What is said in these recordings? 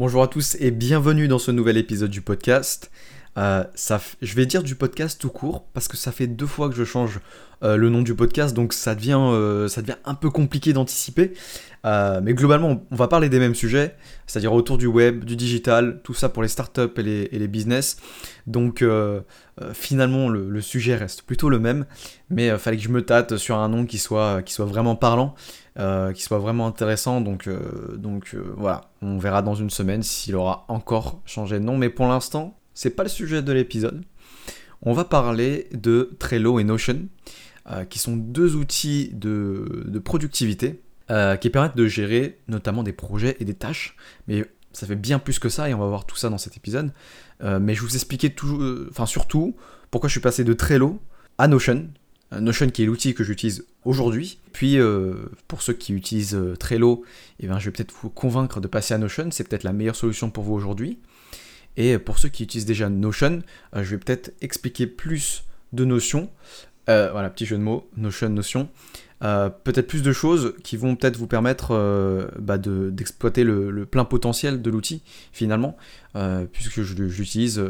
Bonjour à tous et bienvenue dans ce nouvel épisode du podcast. Euh, je vais dire du podcast tout court parce que ça fait deux fois que je change euh, le nom du podcast, donc ça devient, euh, un peu compliqué d'anticiper. mais globalement, on va parler des mêmes sujets, c'est-à-dire autour du web, du digital, tout ça pour les startups et les, business. Donc finalement, le, sujet reste plutôt le même, mais fallait que je me tâte sur un nom qui soit vraiment parlant. Qui soit vraiment intéressant. Donc, donc voilà, on verra dans une semaine s'il aura encore changé de nom. Mais pour l'instant, c'est pas le sujet de l'épisode. On va parler de Trello et Notion, euh, qui sont deux outils de, productivité euh, qui permettent de gérer notamment des projets et des tâches. Mais ça fait bien plus que ça et on va voir tout ça dans cet épisode. Euh, mais je vous expliquais tout, enfin surtout pourquoi je suis passé de Trello à Notion. Notion qui est l'outil que j'utilise aujourd'hui. Puis pour ceux qui utilisent Trello, eh ben, je vais peut-être vous convaincre de passer à Notion. C'est peut-être la meilleure solution pour vous aujourd'hui. Et pour ceux qui utilisent déjà Notion, euh, je vais peut-être expliquer plus de notions. Euh, voilà, petit jeu de mots, Notion, Notion. Euh, peut-être plus de choses qui vont peut-être vous permettre bah, d'exploiter le, plein potentiel de l'outil finalement, puisque je, l'utilise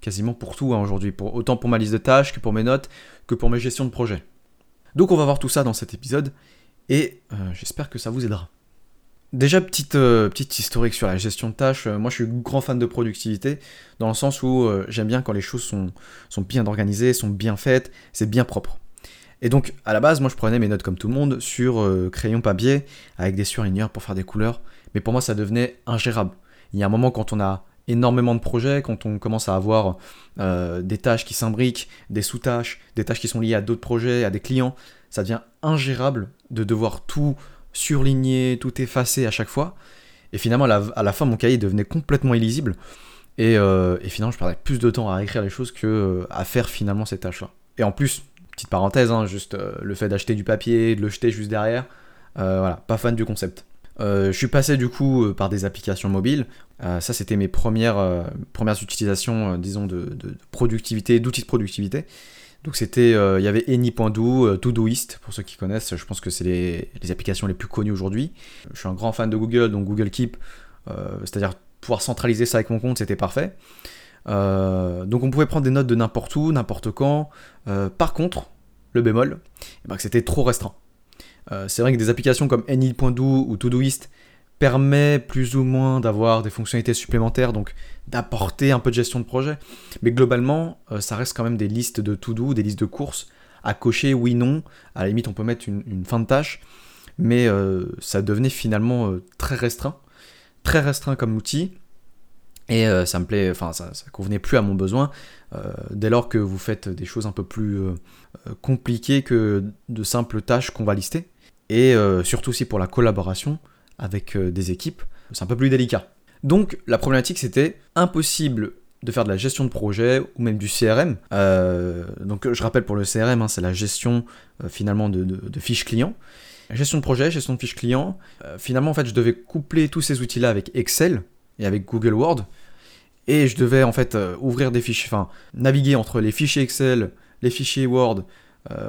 quasiment pour tout hein, aujourd'hui, autant pour ma liste de tâches que pour mes notes, que pour mes gestions de projet. Donc on va voir tout ça dans cet épisode, et j'espère que ça vous aidera. Déjà, petite, euh, petite historique sur la gestion de tâches. Euh, moi, je suis grand fan de productivité, dans le sens où euh, j'aime bien quand les choses sont, sont bien organisées, sont bien faites, c'est bien propre. Et donc, à la base, moi, je prenais mes notes comme tout le monde sur crayon papier, avec des surligneurs pour faire des couleurs. Mais pour moi, ça devenait ingérable. Il y a un moment, quand on a énormément de projets, quand on commence à avoir des tâches qui s'imbriquent, des sous-tâches, des tâches qui sont liées à d'autres projets, à des clients, ça devient ingérable de devoir tout surligné, tout effacé à chaque fois. Et finalement, à la, fin, mon cahier devenait complètement illisible. Euh, et, finalement, je perdais plus de temps à écrire les choses que euh, à faire finalement ces tâches-là. Et en plus, petite parenthèse, hein, juste euh, le fait d'acheter du papier, de le jeter juste derrière, voilà, pas fan du concept. Je suis passé du coup par des applications mobiles. ça, c'était mes premières, utilisations, disons, de productivité, d'outils de productivité. Donc c'était, euh, il y avait Any.do, euh, Todoist, pour ceux qui connaissent, je pense que c'est les, applications les plus connues aujourd'hui. Je suis un grand fan de Google, donc Google Keep, euh, c'est-à-dire pouvoir centraliser ça avec mon compte, c'était parfait. donc on pouvait prendre des notes de n'importe où, n'importe quand. par contre, le bémol, eh ben, c'était trop restreint. C'est vrai que des applications comme Any.do ou Todoist permet plus ou moins d'avoir des fonctionnalités supplémentaires, donc d'apporter un peu de gestion de projet. Mais globalement, euh, ça reste quand même des listes de to-do, des listes de courses à cocher, oui, non. À la limite, on peut mettre une, fin de tâche, mais euh, ça devenait finalement euh, très restreint, très restreint comme outil. Et ça me plaît, enfin, ça, ça, convenait plus à mon besoin. Dès lors que vous faites des choses un peu plus compliquées que de simples tâches qu'on va lister. Et surtout aussi pour la collaboration, avec euh, des équipes, c'est un peu plus délicat. Donc la problématique c'était impossible de faire de la gestion de projet ou même du CRM. Euh, donc je rappelle pour le CRM, hein, c'est la gestion euh, finalement de, fiches clients. gestion de projet, gestion de fiches clients. finalement en fait je devais coupler tous ces outils-là avec Excel et avec Google Word. Et je devais en fait ouvrir des fichiers, enfin naviguer entre les fichiers Excel, les fichiers Word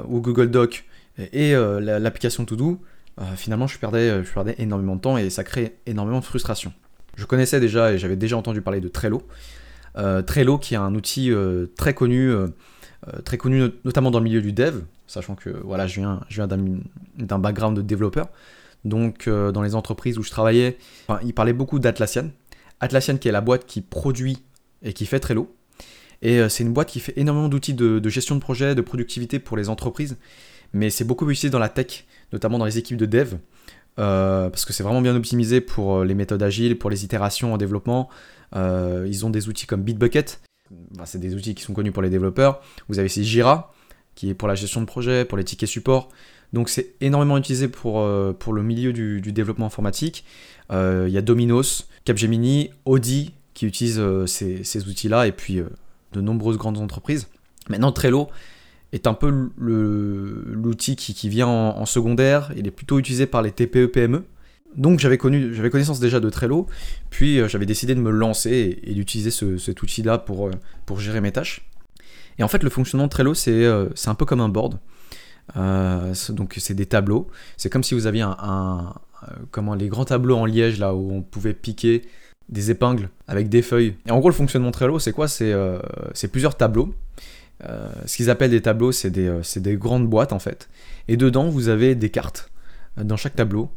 ou Google Doc et l'application To-Do euh, finalement je perdais, euh, énormément de temps et ça crée énormément de frustration. Je connaissais déjà et j'avais déjà entendu parler de Trello. Euh, Trello qui est un outil très connu, très connu notamment dans le milieu du dev, sachant que voilà, je viens, je viens d'un background de développeur. Donc dans les entreprises où je travaillais, il parlait beaucoup d'Atlassian. Atlassian qui est la boîte qui produit et qui fait Trello. Et c'est une boîte qui fait énormément d'outils de, gestion de projet, de productivité pour les entreprises. Mais c'est beaucoup utilisé dans la tech notamment dans les équipes de dev, euh, parce que c'est vraiment bien optimisé pour euh, les méthodes agiles, pour les itérations en développement. Euh, ils ont des outils comme Bitbucket, c'est des outils qui sont connus pour les développeurs. Vous avez aussi Jira, qui est pour la gestion de projet, pour les tickets support. Donc c'est énormément utilisé pour, pour le milieu du, développement informatique. Il y a Dominos, Capgemini, Audi qui utilisent ces, ces outils-là, et puis de nombreuses grandes entreprises. Maintenant, Trello, est un peu l'outil qui, vient en, secondaire. Il est plutôt utilisé par les TPE-PME. Donc j'avais connaissance déjà de Trello, puis euh, j'avais décidé de me lancer et, d'utiliser cet outil-là pour, euh, pour gérer mes tâches. Et en fait, le fonctionnement de Trello, c'est euh, un peu comme un board. donc c'est des tableaux. C'est comme si vous aviez un, comment les grands tableaux en liège là où on pouvait piquer des épingles avec des feuilles. Et en gros, le fonctionnement Trello, c'est quoi? C'est plusieurs tableaux. ce qu'ils appellent des tableaux, c'est des, des, grandes boîtes en fait. Et dedans, vous avez des cartes dans chaque tableau.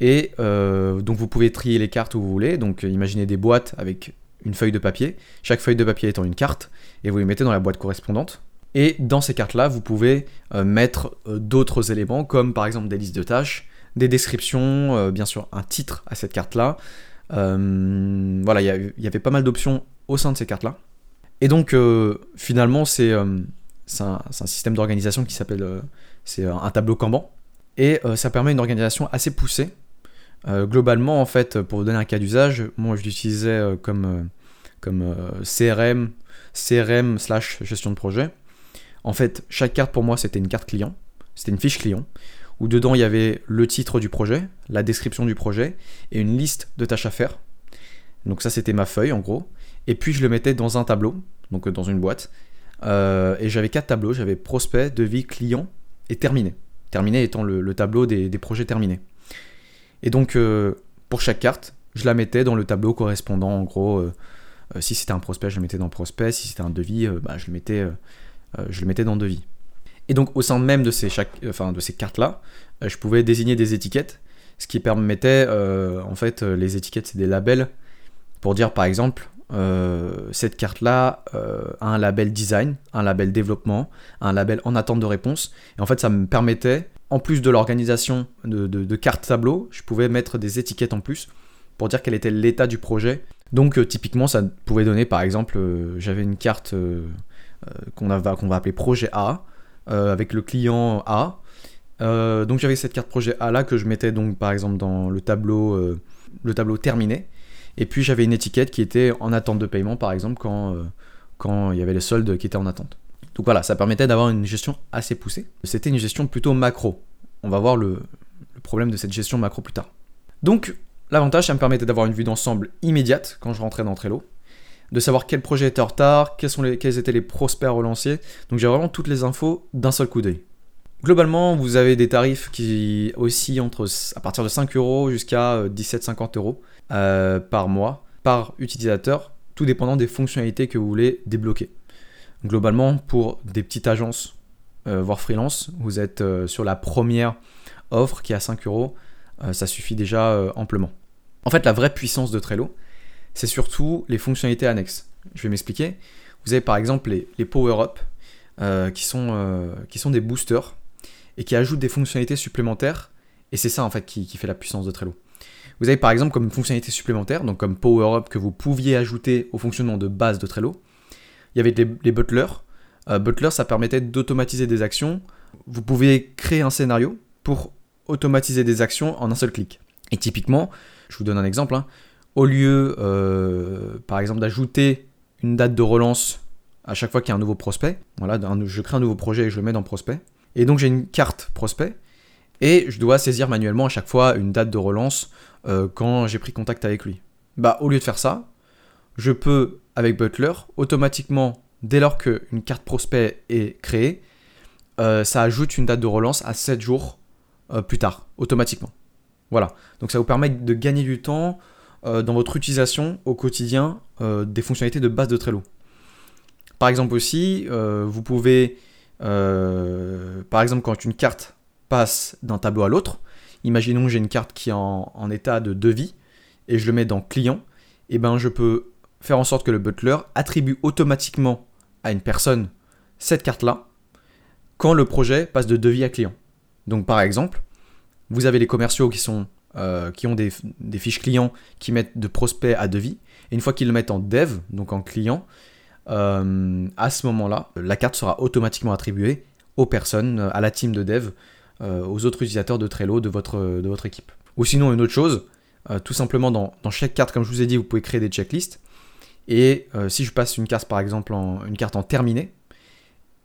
Et donc, vous pouvez trier les cartes où vous voulez. Donc, imaginez des boîtes avec une feuille de papier, chaque feuille de papier étant une carte, et vous les mettez dans la boîte correspondante. Et dans ces cartes-là, vous pouvez euh, mettre euh, d'autres éléments, comme par exemple des listes de tâches, des descriptions, euh, bien sûr un titre à cette carte-là. voilà, il y, avait pas mal d'options au sein de ces cartes-là. Et donc, finalement, c'est un, système d'organisation qui s'appelle c'est un tableau Kanban. Et ça permet une organisation assez poussée. globalement, en fait, pour vous donner un cas d'usage, moi je l'utilisais comme euh, CRM, CRM slash gestion de projet. En fait, chaque carte pour moi, c'était une carte client, c'était une fiche client, où dedans il y avait le titre du projet, la description du projet et une liste de tâches à faire. Donc ça, c'était ma feuille en gros. Et puis je le mettais dans un tableau, donc euh, dans une boîte. Euh, et j'avais quatre tableaux, j'avais prospect, devis, client et terminé. Terminé étant le, tableau des, projets terminés. Et donc pour chaque carte, je la mettais dans le tableau correspondant en gros euh, si c'était un prospect, je le mettais dans prospect. Si c'était un devis, euh, bah, je, le mettais, euh, je le mettais dans devis. Et donc au sein même de ces, cartes-là, je pouvais désigner des étiquettes, ce qui permettait, en fait, les étiquettes, c'est des labels, pour dire par exemple, cette carte-là a un label design, un label développement, un label en attente de réponse. Et en fait, ça me permettait, en plus de l'organisation de, cartes tableau, je pouvais mettre des étiquettes en plus pour dire quel était l'état du projet donc euh, typiquement, ça pouvait donner, par exemple, euh, j'avais une carte euh, qu'on va appeler projet A, avec le client A. donc j'avais cette carte projet A là que je mettais donc par exemple dans le tableau, le tableau terminé. Et puis j'avais une étiquette qui était en attente de paiement, par exemple, quand, quand il y avait les soldes qui étaient en attente. Donc voilà, ça permettait d'avoir une gestion assez poussée. C'était une gestion plutôt macro. On va voir le, le, problème de cette gestion macro plus tard. Donc L'avantage, ça me permettait d'avoir une vue d'ensemble immédiate quand je rentrais dans Trello, de savoir quel projet était en retard, quels, sont quels étaient les prospects relanciers. Donc j'ai vraiment toutes les infos d'un seul coup d'œil. Globalement, vous avez des tarifs qui oscillent entre, à partir de 5 euros jusqu'à 17,50 euh, euros euh, par mois, par utilisateur, tout dépendant des fonctionnalités que vous voulez débloquer. Globalement, pour des petites agences, euh, voire freelance, vous êtes sur la première offre qui est à 5 euros ça suffit déjà amplement. En fait, la vraie puissance de Trello, c'est surtout les fonctionnalités annexes. Je vais m'expliquer. Vous avez par exemple les, power-up, euh, qui, sont, qui sont des boosters, et qui ajoutent des fonctionnalités supplémentaires, et c'est ça en fait qui, fait la puissance de Trello. Vous avez par exemple comme fonctionnalité supplémentaire, donc comme power-up que vous pouviez ajouter au fonctionnement de base de Trello, il y avait les, butlers. butler, ça permettait d'automatiser des actions. Vous pouvez créer un scénario pour automatiser des actions en un seul clic. Et typiquement, je vous donne un exemple, hein. Au lieu euh, par exemple d'ajouter une date de relance à chaque fois qu'il y a un nouveau prospect, voilà, je crée un nouveau projet et je le mets dans prospect, et donc j'ai une carte prospect, et je dois saisir manuellement à chaque fois une date de relance euh, quand j'ai pris contact avec lui. Bah au lieu de faire ça, je peux avec Butler automatiquement, dès lors qu'une carte prospect est créée, euh, ça ajoute une date de relance à 7 jours plus tard, automatiquement. Voilà. Donc ça vous permet de gagner du temps euh, dans votre utilisation au quotidien euh, des fonctionnalités de base de Trello. Par exemple aussi, vous pouvez, par exemple quand une carte passe d'un tableau à l'autre, imaginons que j'ai une carte qui est en, état de devis et je le mets dans client, et eh ben je peux faire en sorte que le butler attribue automatiquement à une personne cette carte-là quand le projet passe de devis à client. Donc par exemple, vous avez les commerciaux qui, sont, euh, qui ont des, fiches clients qui mettent de prospect à devis. Et une fois qu'ils le mettent en dev, donc en client, euh, à ce moment-là, la carte sera automatiquement attribuée aux personnes, à la team de dev, euh, aux autres utilisateurs de Trello de votre, équipe. Ou sinon, une autre chose, tout simplement dans, chaque carte, comme je vous ai dit, vous pouvez créer des checklists. Et si je passe une carte, par exemple, en, une carte en terminé,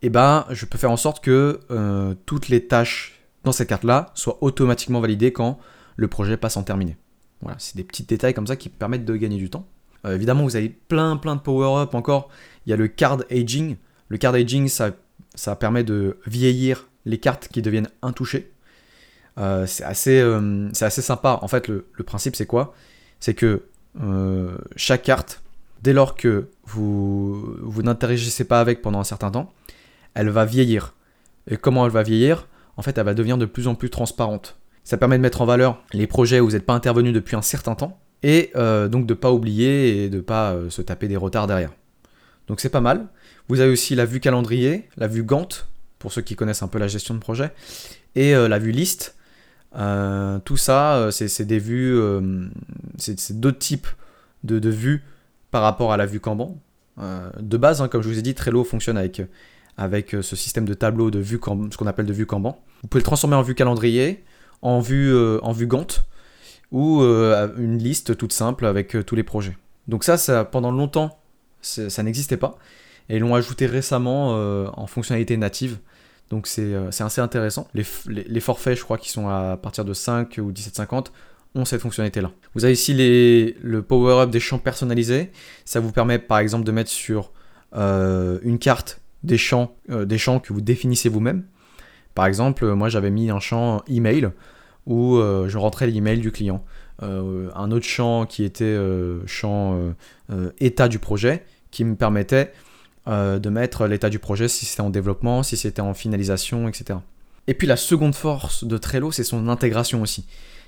eh ben, je peux faire en sorte que toutes les tâches dans cette carte-là soit automatiquement validée quand le projet passe en terminé. Voilà, c'est des petits détails comme ça qui permettent de gagner du temps. Euh, évidemment, vous avez plein plein de power-up encore. Il y a le card aging. Le card aging, ça, permet de vieillir les cartes qui deviennent intouchées. Euh, c'est assez, euh, assez sympa. En fait, le, principe, c'est quoi? C'est que chaque carte, dès lors que vous, vous n'interagissez pas avec pendant un certain temps, elle va vieillir. Et comment elle va vieillir? En fait, elle va devenir de plus en plus transparente. Ça permet de mettre en valeur les projets où vous n'êtes pas intervenu depuis un certain temps, et donc de ne pas oublier et de ne pas se taper des retards derrière. Donc c'est pas mal. Vous avez aussi la vue calendrier, la vue Gantt, pour ceux qui connaissent un peu la gestion de projet, et la vue liste. tout ça, c'est des vues, c'est d'autres types de, vues par rapport à la vue Kanban. de base, hein, comme je vous ai dit, Trello fonctionne avec, avec ce système de tableau de vue, ce qu'on appelle de vue Kanban. Vous pouvez le transformer en vue calendrier, en vue, en vue Gantt, ou une liste toute simple avec tous les projets. Donc ça, ça pendant longtemps, ça n'existait pas. Et ils l'ont ajouté récemment euh, en fonctionnalité native. Donc euh, c'est assez intéressant. Les, les, forfaits, je crois, qui sont à partir de 5 ou 17,50 ont cette fonctionnalité-là. Vous avez ici le power-up des champs personnalisés. Ça vous permet par exemple de mettre sur euh, une carte des champs, des champs que vous définissez vous-même. Par exemple, moi j'avais mis un champ email où je rentrais l'email du client. un autre champ qui était champ état du projet qui me permettait euh, de mettre l'état du projet, si c'était en développement, si c'était en finalisation, etc. Et puis la seconde force de Trello, c'est son intégration aussi.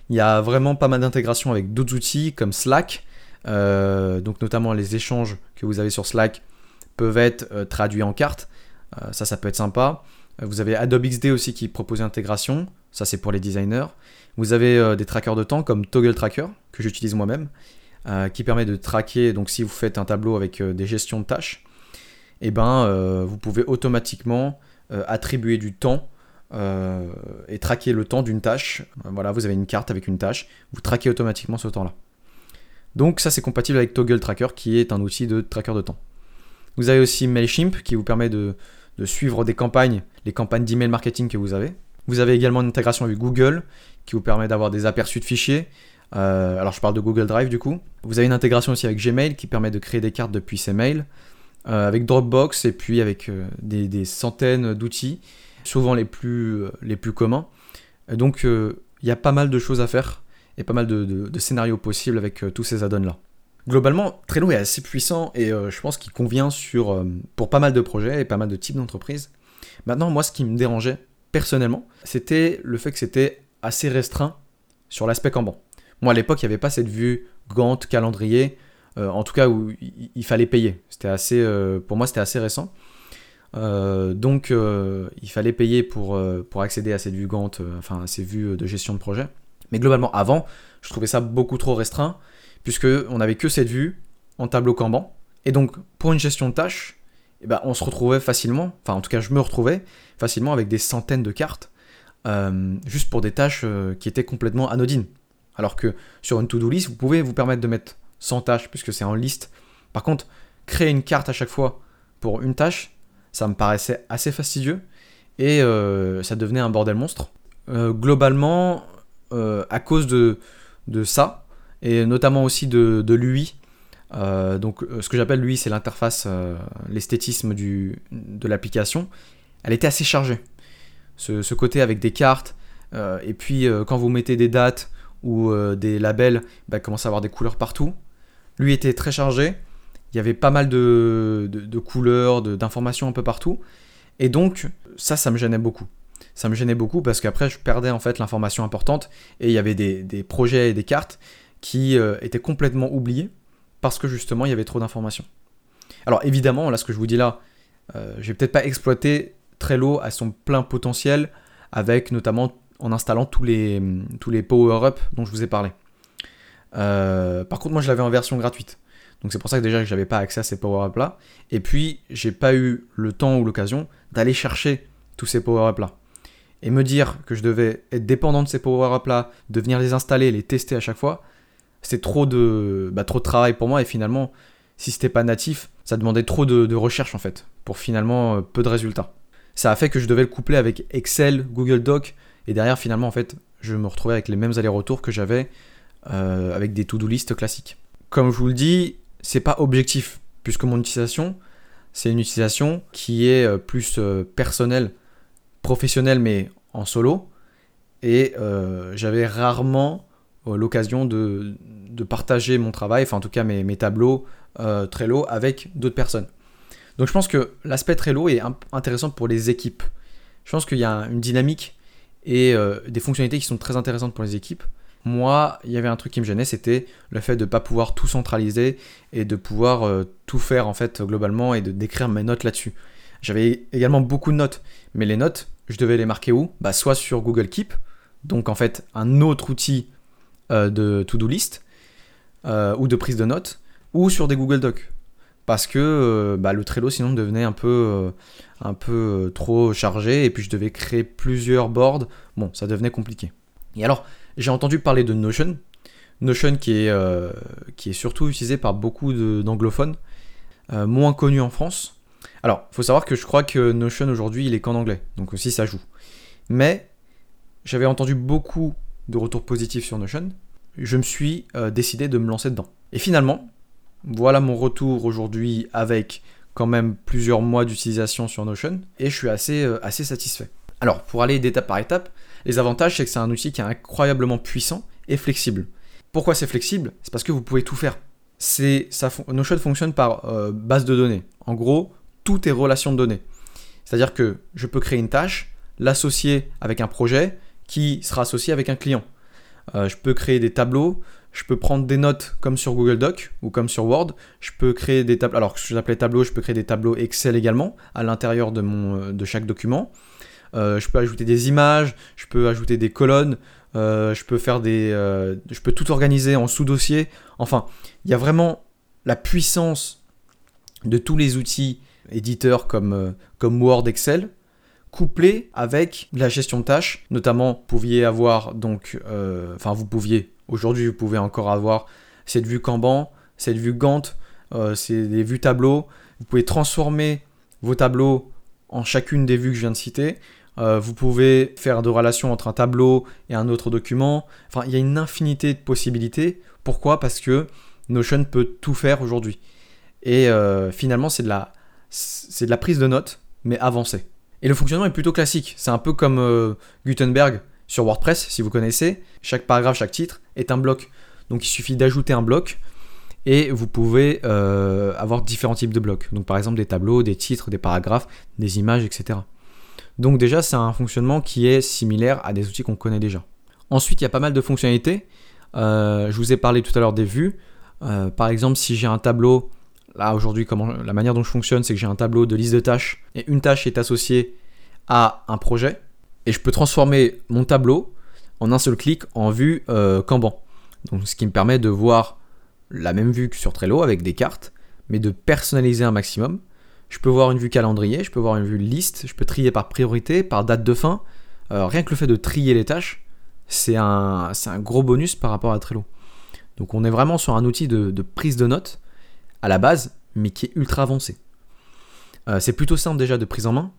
Il y a vraiment pas mal d'intégration avec d'autres outils comme Slack, euh, donc notamment les échanges que vous avez sur Slack peuvent être euh, traduits en cartes, ça ça peut être sympa. Vous avez Adobe XD aussi qui propose l'intégration, ça c'est pour les designers. Vous avez des trackers de temps comme Toggle Tracker que j'utilise moi-même, qui permet de traquer, donc si vous faites un tableau avec des gestions de tâches, eh ben, euh, vous pouvez automatiquement euh, attribuer du temps euh, et traquer le temps d'une tâche. Voilà, vous avez une carte avec une tâche, vous traquez automatiquement ce temps-là. Donc ça c'est compatible avec Toggle Tracker qui est un outil de tracker de temps. Vous avez aussi Mailchimp qui vous permet de, suivre des campagnes, les campagnes d'email marketing que vous avez. Vous avez également une intégration avec Google qui vous permet d'avoir des aperçus de fichiers. alors je parle de Google Drive du coup. Vous avez une intégration aussi avec Gmail qui permet de créer des cartes depuis ses mails. Euh, avec Dropbox et puis avec euh, des, centaines d'outils, souvent les plus, euh, les plus communs. donc il y a pas mal de choses à faire et pas mal de, scénarios possibles avec tous ces add-ons-là. Globalement, Trello est assez puissant et je pense qu'il convient sur, pour pas mal de projets et pas mal de types d'entreprises. Maintenant, moi, ce qui me dérangeait personnellement, c'était le fait que c'était assez restreint sur l'aspect Kanban. Moi, à l'époque, il n'y avait pas cette vue Gantt, calendrier, euh, en tout cas où il, fallait payer. C'était assez, euh, pour moi, c'était assez récent. Euh, donc, il fallait payer pour, pour accéder à cette vue Gantt, enfin à ces vues de gestion de projet. Mais globalement, avant, je trouvais ça beaucoup trop restreint, puisque on n'avait que cette vue en tableau Kanban. Et donc, pour une gestion de tâches, eh ben, on se retrouvait facilement, enfin en tout cas je me retrouvais facilement avec des centaines de cartes, juste pour des tâches qui étaient complètement anodines. Alors que sur une to-do list, vous pouvez vous permettre de mettre sans tâche, puisque c'est en liste. Par contre, créer une carte à chaque fois pour une tâche, ça me paraissait assez fastidieux et euh, ça devenait un bordel monstre. Euh, globalement, euh, à cause de, ça, et notamment aussi de, de l'UI, donc ce que j'appelle l'UI, c'est l'interface, l'esthétisme de l'application, elle était assez chargée. Ce, côté avec des cartes, et puis quand vous mettez des dates ou des labels, bah, commence à avoir des couleurs partout. Lui était très chargé. Il y avait pas mal de, de, couleurs, d'informations un peu partout. Et donc, ça, ça me gênait beaucoup. Ça me gênait beaucoup parce qu'après, je perdais en fait l'information importante et il y avait des, des, projets et des cartes qui euh, étaient complètement oubliés parce que justement, il y avait trop d'informations. Alors évidemment, là, ce que je vous dis là, euh, je vais peut-être pas exploiter Trello à son plein potentiel avec notamment en installant tous les, tous les power-up dont je vous ai parlé. Euh, par contre, moi, je l'avais en version gratuite. Donc c'est pour ça que déjà que j'avais pas accès à ces power-up là. Et puis j'ai pas eu le temps ou l'occasion d'aller chercher tous ces power-up là. Et me dire que je devais être dépendant de ces power-up là, de venir les installer, les tester à chaque fois, de, bah, trop de travail pour moi. Et finalement, si c'était pas natif, ça demandait trop de, recherche en fait, pour finalement euh, peu de résultats. Ça a fait que je devais le coupler avec Excel, Google Doc, et derrière finalement en fait, je me retrouvais avec les mêmes allers-retours que j'avais euh, avec des to-do list classiques. Comme je vous le dis, c'est pas objectif, puisque mon utilisation, c'est une utilisation qui est euh, plus personnelle, professionnelle, mais en solo. Et j'avais rarement l'occasion de, partager mon travail, enfin en tout cas mes, tableaux Trello avec d'autres personnes. Donc je pense que l'aspect Trello est intéressant pour les équipes. Je pense qu'il y a une dynamique et des fonctionnalités qui sont très intéressantes pour les équipes. Moi, il y avait un truc qui me gênait, c'était le fait de ne pas pouvoir tout centraliser et de pouvoir tout faire en fait globalement et de décrire mes notes là-dessus. J'avais également beaucoup de notes, mais les notes, je devais les marquer où? Bah, Soit sur Google Keep, donc en fait un autre outil euh, de to-do list euh, ou de prise de notes, ou sur des Google Docs. Parce que euh, bah, le Trello sinon devenait un peu, un peu trop chargé et puis je devais créer plusieurs boards. Bon, ça devenait compliqué. Et alors, j'ai entendu parler de Notion. Notion qui est, qui est surtout utilisé par beaucoup d'anglophones, moins connu en France. Alors, faut savoir que je crois que Notion aujourd'hui, il est qu'en anglais, donc aussi ça joue. Mais j'avais entendu beaucoup de retours positifs sur Notion. Je me suis euh, décidé de me lancer dedans. Et finalement, voilà mon retour aujourd'hui avec quand même plusieurs mois d'utilisation sur Notion et je suis assez, euh, assez satisfait. Alors, pour aller d'étape par étape, les avantages, c'est que c'est un outil qui est incroyablement puissant et flexible. Pourquoi c'est flexible? C'est parce que vous pouvez tout faire. Notion fonctionne par euh, base de données. En gros, tout est relation de données. C'est-à-dire que je peux créer une tâche, l'associer avec un projet qui sera associé avec un client. Euh, je peux créer des tableaux, je peux prendre des notes comme sur Google Doc ou comme sur Word. Je peux créer des tableaux. Alors, je appelais tableaux, je peux créer des tableaux Excel également à l'intérieur de, euh, chaque document. Euh, je peux ajouter des images, je peux ajouter des colonnes, je peux je tout organiser en sous-dossier. Enfin, il y a vraiment la puissance de tous les outils éditeurs comme Word, Excel, couplé avec la gestion de tâches. Notamment, vous pouviez avoir donc, euh, enfin vous pouviez, aujourd'hui vous pouvez encore avoir cette vue Kanban, cette vue Gantt, euh, c'est des vues tableaux. Vous pouvez transformer vos tableaux en chacune des vues que je viens de citer. vous pouvez faire de relations entre un tableau et un autre document. Enfin, il y a une infinité de possibilités. Pourquoi? Parce que Notion peut tout faire aujourd'hui. Et finalement, c'est de la c'est de la prise de notes, mais avancée. Et le fonctionnement est plutôt classique. C'est un peu comme euh, Gutenberg sur WordPress, si vous connaissez. Chaque paragraphe, chaque titre est un bloc. Donc il suffit d'ajouter un bloc et vous pouvez euh, avoir différents types de blocs. Donc par exemple des tableaux, des titres, des paragraphes, des images, etc. Donc déjà c'est un fonctionnement qui est similaire à des outils qu'on connaît déjà. Ensuite il y a pas mal de fonctionnalités. Euh, je vous ai parlé tout à l'heure des vues. par exemple si j'ai un tableau Là, aujourd'hui, la manière dont je fonctionne, c'est que j'ai un tableau de liste de tâches et une tâche est associée à un projet. Et je peux transformer mon tableau en un seul clic en vue euh, Kanban. Donc, ce qui me permet de voir la même vue que sur Trello avec des cartes, mais de personnaliser un maximum. Je peux voir une vue calendrier, je peux voir une vue liste, je peux trier par priorité, par date de fin. Euh, rien que le fait de trier les tâches, c'est un, un, gros bonus par rapport à Trello. Donc on est vraiment sur un outil de prise de notes à la base, mais qui est ultra avancé. Euh, c'est plutôt simple déjà de prise en main.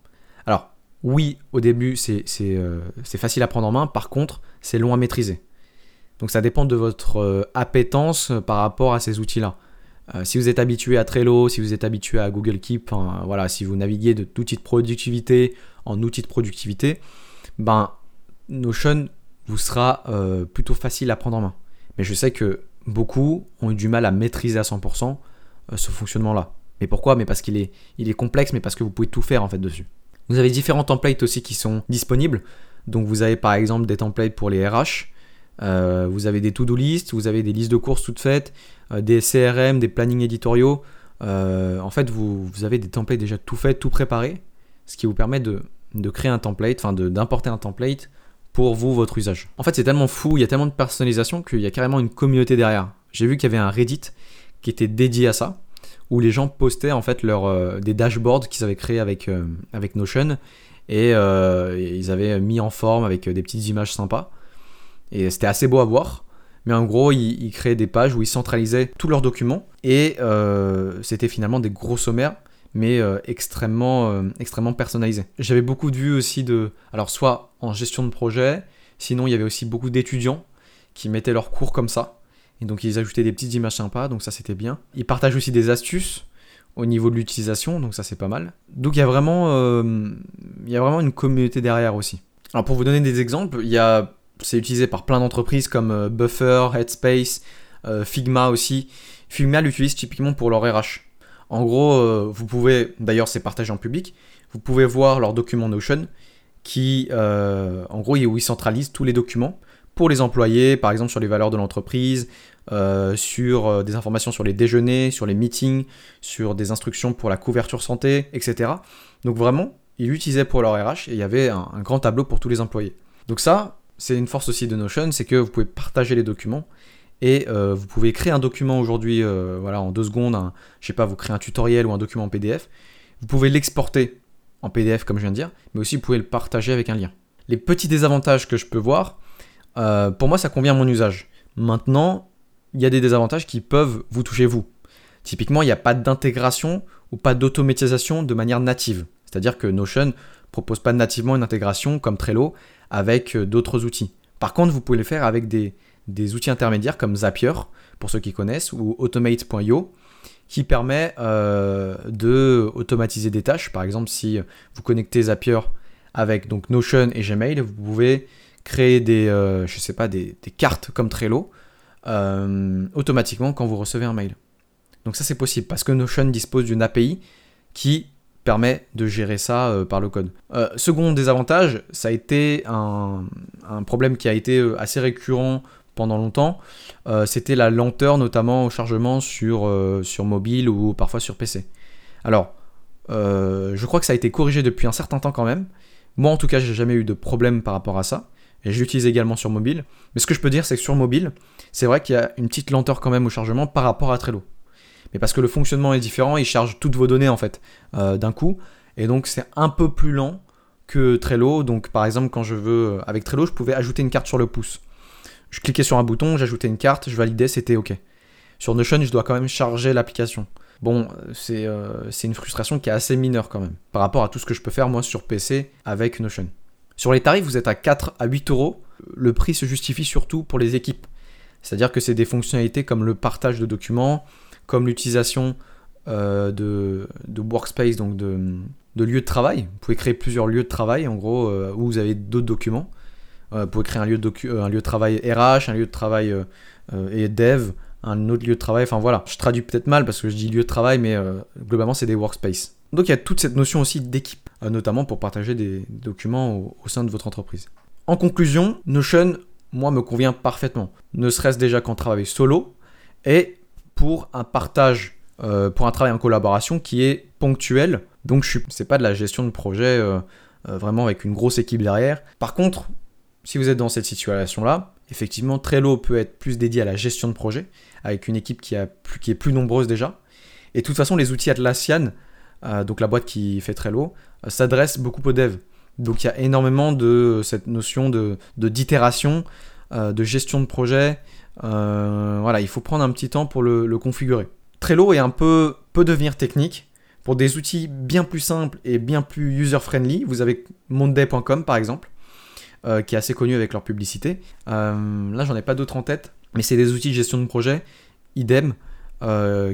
Alors, oui, au début, euh, c'est facile à prendre en main, par contre, c'est long à maîtriser. Donc ça dépend de votre euh, appétence par rapport à ces outils-là. si vous êtes habitué à Trello, si vous êtes habitué à Google Keep, voilà, si vous naviguez d'outils de productivité en outils de productivité, ben Notion vous sera plutôt facile à prendre en main. Mais je sais que beaucoup ont eu du mal à maîtriser à 100%. Euh, ce fonctionnement-là. Mais pourquoi? Mais parce qu'il est, il est complexe, mais parce que vous pouvez tout faire en fait dessus. Vous avez différents templates aussi qui sont disponibles. Donc vous avez par exemple des templates pour les RH, euh, vous avez des to-do list, vous avez des listes de courses toutes faites, euh, des CRM, des plannings éditoriaux. en fait, vous, vous, avez des templates déjà tout faits, tout préparés, ce qui vous permet de, de créer un template, enfin d'importer un template pour vous, votre usage. En fait, c'est tellement fou, il y a tellement de personnalisation qu'il y a carrément une communauté derrière. J'ai vu qu'il y avait un Reddit qui était dédié à ça, où les gens postaient en fait leur, euh, des dashboards qu'ils avaient créés avec, euh, Notion, euh, et, ils avaient mis en forme avec des petites images sympas. Et c'était assez beau à voir. Mais en gros, ils, créaient des pages où ils centralisaient tous leurs documents, et c'était finalement des gros sommaires mais extrêmement, extrêmement personnalisés. J'avais beaucoup de vues aussi de, alors soit en gestion de projet, sinon il y avait aussi beaucoup d'étudiants qui mettaient leurs cours comme ça, et donc ils ajoutaient des petites images sympas, donc ça c'était bien. Ils partagent aussi des astuces au niveau de l'utilisation, donc ça c'est pas mal. Donc il y, a vraiment, euh, une communauté derrière aussi. Alors pour vous donner des exemples, il y a C'est utilisé par plein d'entreprises comme euh, Buffer, Headspace, euh, Figma aussi. Figma l'utilise typiquement pour leur RH. En gros, vous pouvez, d'ailleurs c'est partagé en public, vous pouvez voir leur document Notion qui, en gros, où ils centralisent tous les documents pour les employés, par exemple sur les valeurs de l'entreprise, sur des informations sur les déjeuners, sur les meetings, sur des instructions pour la couverture santé, etc. Donc vraiment, ils l'utilisaient pour leur RH et il y avait un, grand tableau pour tous les employés. Donc ça, c'est une force aussi de Notion, c'est que vous pouvez partager les documents et euh, vous pouvez créer un document aujourd'hui, euh, voilà, en deux secondes, un, je sais pas, vous créez un tutoriel ou un document en PDF. Vous pouvez l'exporter en PDF comme je viens de dire, mais aussi vous pouvez le partager avec un lien. Les petits désavantages que je peux voir, euh, pour moi ça convient à mon usage. Maintenant, il y a des désavantages qui peuvent vous toucher vous. Typiquement, il n'y a pas d'intégration ou pas d'automatisation de manière native. C'est-à-dire que Notion propose pas nativement une intégration comme Trello avec euh, d'autres outils. Par contre, vous pouvez le faire avec des, outils intermédiaires comme Zapier, pour ceux qui connaissent, ou Automate.io, qui permet euh, de automatiser des tâches. Par exemple, si vous connectez Zapier avec donc Notion et Gmail, vous pouvez créer des, euh, je sais pas, des, cartes comme Trello automatiquement quand vous recevez un mail. Donc ça c'est possible parce que Notion dispose d'une API qui permet de gérer ça euh, par le code. Euh, second désavantage, ça a été un, problème qui a été euh, assez récurrent pendant longtemps, c'était la lenteur notamment au chargement sur, sur mobile ou parfois sur PC. Alors, je crois que ça a été corrigé depuis un certain temps quand même. Moi en tout cas, j'ai jamais eu de problème par rapport à ça. Et je l'utilise également sur mobile. Mais ce que je peux dire, c'est que sur mobile, c'est vrai qu'il y a une petite lenteur quand même au chargement par rapport à Trello mais parce que le fonctionnement est différent, il charge toutes vos données en fait euh, d'un coup, et donc c'est un peu plus lent que Trello. Donc par exemple, quand je veux, avec Trello, je pouvais ajouter une carte sur le pouce. Je cliquais sur un bouton, j'ajoutais une carte, je validais, c'était OK. Sur Notion, je dois quand même charger l'application. Bon, euh, c'est une frustration qui est assez mineure quand même, par rapport à tout ce que je peux faire moi sur PC avec Notion. Sur les tarifs, vous êtes à 4 à 8 euros. Le prix se justifie surtout pour les équipes. C'est-à-dire que c'est des fonctionnalités comme le partage de documents, comme l'utilisation euh, de, workspace, donc de, lieux de travail. Vous pouvez créer plusieurs lieux de travail, en gros, euh, où vous avez d'autres documents. Euh, vous pouvez créer un lieu, de un lieu de travail RH, un lieu de travail et dev, un autre lieu de travail. Enfin voilà, je traduis peut-être mal parce que je dis lieu de travail, mais globalement, c'est des workspaces. Donc il y a toute cette notion aussi d'équipe, notamment pour partager des documents au, sein de votre entreprise. En conclusion, Notion, moi, me convient parfaitement. Ne serait-ce déjà qu'en travail solo, et pour un partage, euh, pour un travail en collaboration qui est ponctuel. Donc ce n'est pas de la gestion de projet euh, euh, vraiment avec une grosse équipe derrière. Par contre, si vous êtes dans cette situation-là, effectivement, Trello peut être plus dédié à la gestion de projet, avec une équipe qui, qui est plus nombreuse déjà. Et de toute façon, les outils Atlassian, donc la boîte qui fait Trello, s'adressent beaucoup aux devs. Donc il y a énormément de cette notion de d'itération, de gestion de projet, euh, voilà, il faut prendre un petit temps pour le, configurer. Trello est un peu peut devenir technique. Pour des outils bien plus simples et bien plus user-friendly, vous avez monday.com par exemple, euh, qui est assez connu avec leur publicité. Euh, là, j'en ai pas d'autres en tête, mais c'est des outils de gestion de projet, idem,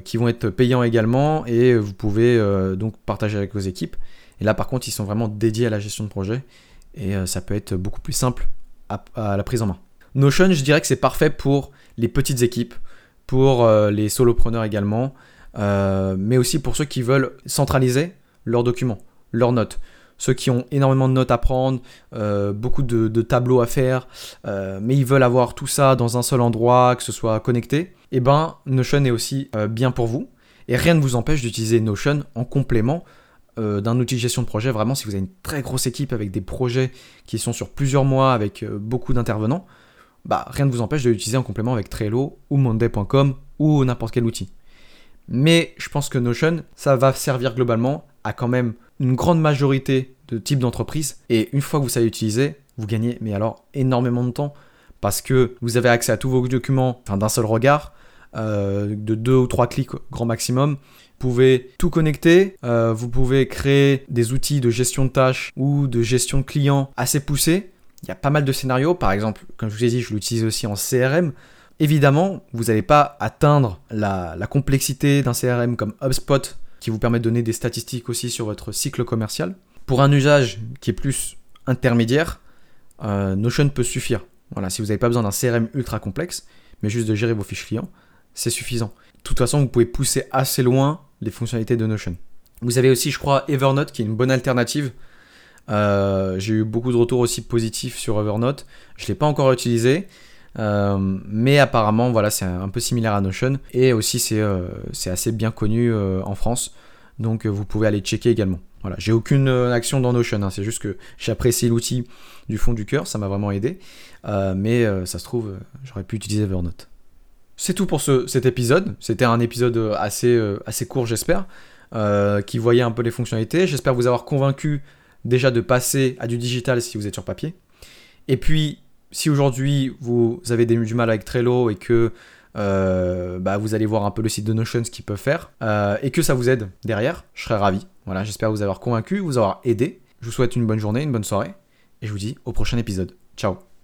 qui vont être payants également et vous pouvez donc partager avec vos équipes. Et là, par contre, ils sont vraiment dédiés à la gestion de projet et ça peut être beaucoup plus simple à la prise en main. Notion, je dirais que c'est parfait pour les petites équipes, pour euh, les solopreneurs également, euh, mais aussi pour ceux qui veulent centraliser leurs documents, leurs notes. Ceux qui ont énormément de notes à prendre, euh, beaucoup de, tableaux à faire, mais ils veulent avoir tout ça dans un seul endroit, que ce soit connecté, eh ben Notion est aussi bien pour vous. Et rien ne vous empêche d'utiliser Notion en complément d'un outil de gestion de projet. Vraiment, si vous avez une très grosse équipe avec des projets qui sont sur plusieurs mois, avec beaucoup d'intervenants, bah, rien ne vous empêche de l'utiliser en complément avec Trello ou Monday.com ou n'importe quel outil. Mais je pense que Notion, ça va servir globalement à quand même une grande majorité de types d'entreprises. Et une fois que vous savez utiliser, vous gagnez, mais alors énormément de temps. Parce que vous avez accès à tous vos documents d'un seul regard, euh, de deux ou trois clics grand maximum. Vous pouvez tout connecter, euh, vous pouvez créer des outils de gestion de tâches ou de gestion de clients assez poussés il y a pas mal de scénarios. Par exemple, comme je vous ai dit, je l'utilise aussi en CRM. Évidemment, vous n'allez pas atteindre la, complexité d'un CRM comme HubSpot, qui vous permet de donner des statistiques aussi sur votre cycle commercial. Pour un usage qui est plus intermédiaire, euh, Notion peut suffire. Voilà, si vous n'avez pas besoin d'un CRM ultra complexe, mais juste de gérer vos fiches clients, c'est suffisant. De toute façon, vous pouvez pousser assez loin les fonctionnalités de Notion. Vous avez aussi, je crois, Evernote qui est une bonne alternative. Euh, j'ai eu beaucoup de retours aussi positifs sur Evernote. Je ne l'ai pas encore utilisé. Euh, mais apparemment, voilà, c'est un peu similaire à Notion. Et aussi, c'est euh, assez bien connu en France. Donc, vous pouvez aller checker également. Voilà, j'ai aucune action dans Notion. Hein. c'est juste que j'apprécie l'outil du fond du cœur. Ça m'a vraiment aidé. mais ça se trouve, j'aurais pu utiliser Evernote. C'est tout pour ce, cet épisode. C'était un épisode assez, assez court, j'espère, qui voyait un peu les fonctionnalités. J'espère vous avoir convaincu déjà de passer à du digital si vous êtes sur papier. Et puis, si aujourd'hui vous avez du mal avec Trello et que euh, bah, vous allez voir un peu le site de Notion, ce qu'il peut faire, euh, et que ça vous aide derrière, je serais ravi. Voilà, j'espère vous avoir convaincu, vous avoir aidé. Je vous souhaite une bonne journée, une bonne soirée, et je vous dis au prochain épisode. Ciao